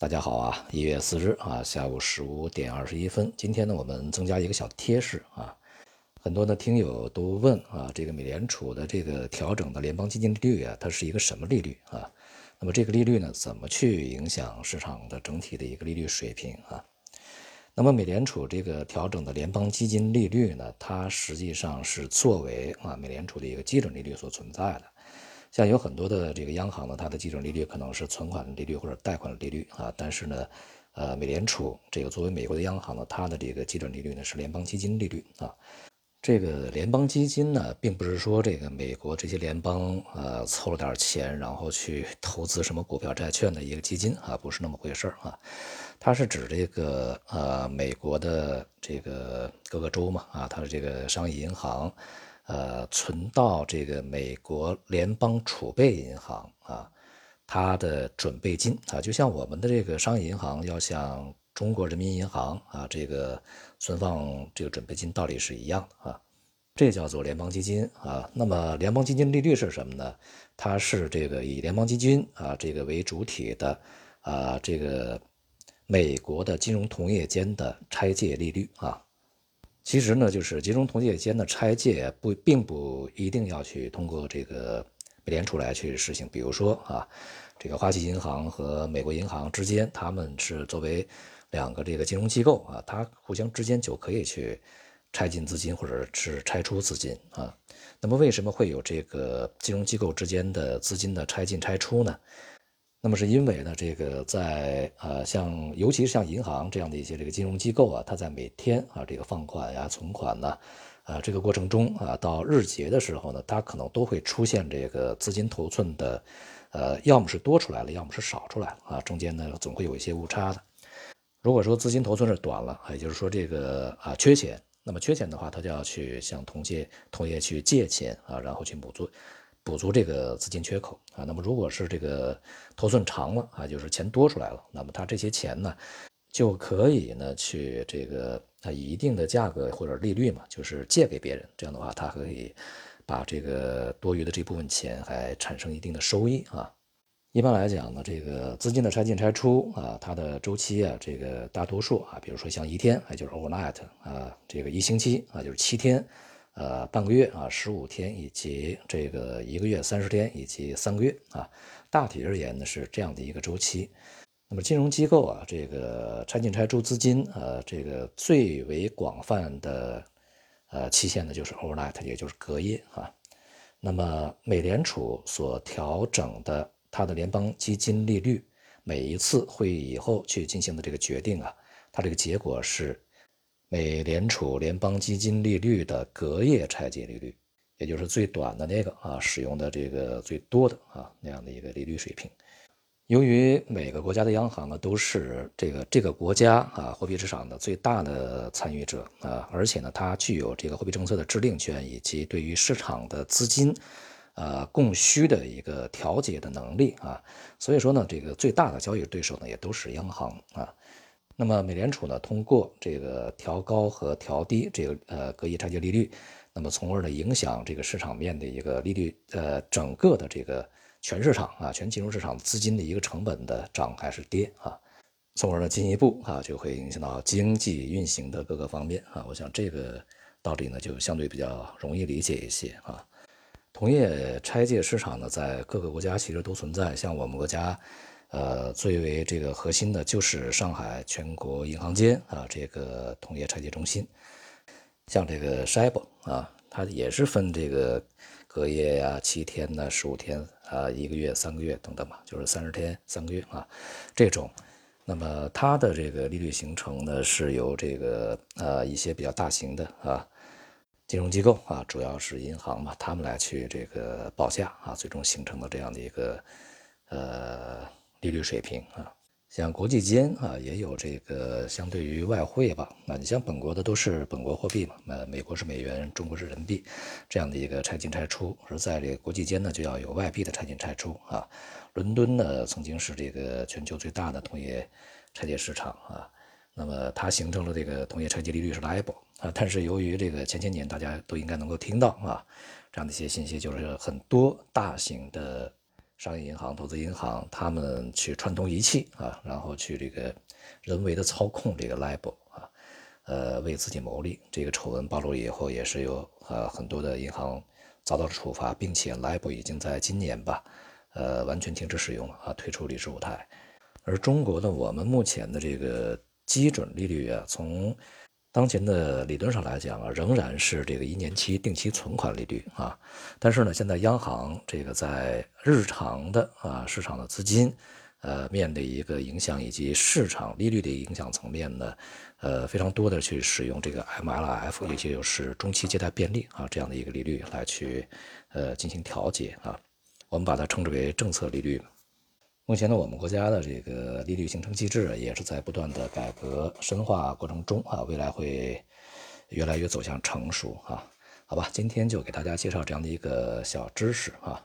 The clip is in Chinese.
大家好啊，一月四日啊，下午十五点二十一分。今天呢，我们增加一个小贴士啊，很多的听友都问啊，这个美联储的这个调整的联邦基金利率啊，它是一个什么利率啊？那么这个利率呢，怎么去影响市场的整体的一个利率水平啊？那么美联储这个调整的联邦基金利率呢，它实际上是作为啊美联储的一个基准利率所存在的。像有很多的这个央行呢，它的基准利率可能是存款利率或者贷款利率啊，但是呢，呃，美联储这个作为美国的央行呢，它的这个基准利率呢是联邦基金利率啊。这个联邦基金呢，并不是说这个美国这些联邦呃凑了点钱，然后去投资什么股票、债券的一个基金啊，不是那么回事儿啊。它是指这个呃美国的这个各个州嘛啊，它的这个商业银行。呃，存到这个美国联邦储备银行啊，它的准备金啊，就像我们的这个商业银行要向中国人民银行啊，这个存放这个准备金道理是一样的啊，这叫做联邦基金啊。那么联邦基金利率是什么呢？它是这个以联邦基金啊这个为主体的啊，这个美国的金融同业间的拆借利率啊。其实呢，就是金融同业间的拆借不并不一定要去通过这个美联储来去实行。比如说啊，这个花旗银行和美国银行之间，他们是作为两个这个金融机构啊，它互相之间就可以去拆进资金或者是拆出资金啊。那么为什么会有这个金融机构之间的资金的拆进拆出呢？那么是因为呢，这个在呃，像尤其是像银行这样的一些这个金融机构啊，它在每天啊这个放款呀、存款呢，啊这个过程中啊，到日结的时候呢，它可能都会出现这个资金头寸的，呃，要么是多出来了，要么是少出来了啊，中间呢总会有一些误差的。如果说资金头寸是短了，也就是说这个啊缺钱，那么缺钱的话，它就要去向同业同业去借钱啊，然后去补足。补足这个资金缺口啊，那么如果是这个头寸长了啊，就是钱多出来了，那么他这些钱呢，就可以呢去这个啊以一定的价格或者利率嘛，就是借给别人，这样的话他可以把这个多余的这部分钱还产生一定的收益啊。一般来讲呢，这个资金的拆进拆出啊，它的周期啊，这个大多数啊，比如说像一天，也就是 overnight 啊，这个一星期啊，就是七天。呃，半个月啊，十五天，以及这个一个月三十天，以及三个月啊，大体而言呢是这样的一个周期。那么金融机构啊，这个拆进拆出资金，呃，这个最为广泛的呃期限呢就是 overnight，也就是隔夜啊。那么美联储所调整的它的联邦基金利率，每一次会议以后去进行的这个决定啊，它这个结果是。美联储联邦基金利率的隔夜拆借利率，也就是最短的那个啊，使用的这个最多的啊那样的一个利率水平。由于每个国家的央行呢都是这个这个国家啊货币市场的最大的参与者啊，而且呢它具有这个货币政策的制定权以及对于市场的资金呃供需的一个调节的能力啊，所以说呢这个最大的交易对手呢也都是央行啊。那么美联储呢，通过这个调高和调低这个呃隔夜拆借利率，那么从而呢影响这个市场面的一个利率，呃整个的这个全市场啊全金融市场资金的一个成本的涨还是跌啊，从而呢进一步啊就会影响到经济运行的各个方面啊，我想这个道理呢就相对比较容易理解一些啊。同业拆借市场呢在各个国家其实都存在，像我们国家。呃，最为这个核心的就是上海全国银行间啊，这个同业拆借中心，像这个 SHIB 啊，它也是分这个隔夜呀、七天呢、十五天啊、一个月、三个月等等嘛，就是三十天、三个月啊这种。那么它的这个利率形成呢，是由这个呃一些比较大型的啊金融机构啊，主要是银行嘛，他们来去这个报价啊，最终形成的这样的一个呃。利率水平啊，像国际间啊也有这个相对于外汇吧，那你像本国的都是本国货币嘛，那美国是美元，中国是人民币，这样的一个拆进拆出，而在这个国际间呢就要有外币的拆进拆出啊。伦敦呢曾经是这个全球最大的同业拆借市场啊，那么它形成了这个同业拆借利率是 LIBOR 啊，但是由于这个前些年大家都应该能够听到啊这样的一些信息，就是很多大型的。商业银行、投资银行，他们去串通仪器啊，然后去这个人为的操控这个 LIBOR 啊，呃，为自己牟利。这个丑闻暴露以后，也是有呃很多的银行遭到了处罚，并且 LIBOR 已经在今年吧，呃，完全停止使用了啊，退出历史舞台。而中国的我们目前的这个基准利率啊，从当前的理论上来讲啊，仍然是这个一年期定期存款利率啊。但是呢，现在央行这个在日常的啊市场的资金，呃面临一个影响以及市场利率的影响层面呢，呃非常多的去使用这个 MLF，也就是中期借贷便利啊这样的一个利率来去呃进行调节啊。我们把它称之为政策利率。目前呢，我们国家的这个利率形成机制也是在不断的改革深化过程中啊，未来会越来越走向成熟啊。好吧，今天就给大家介绍这样的一个小知识啊。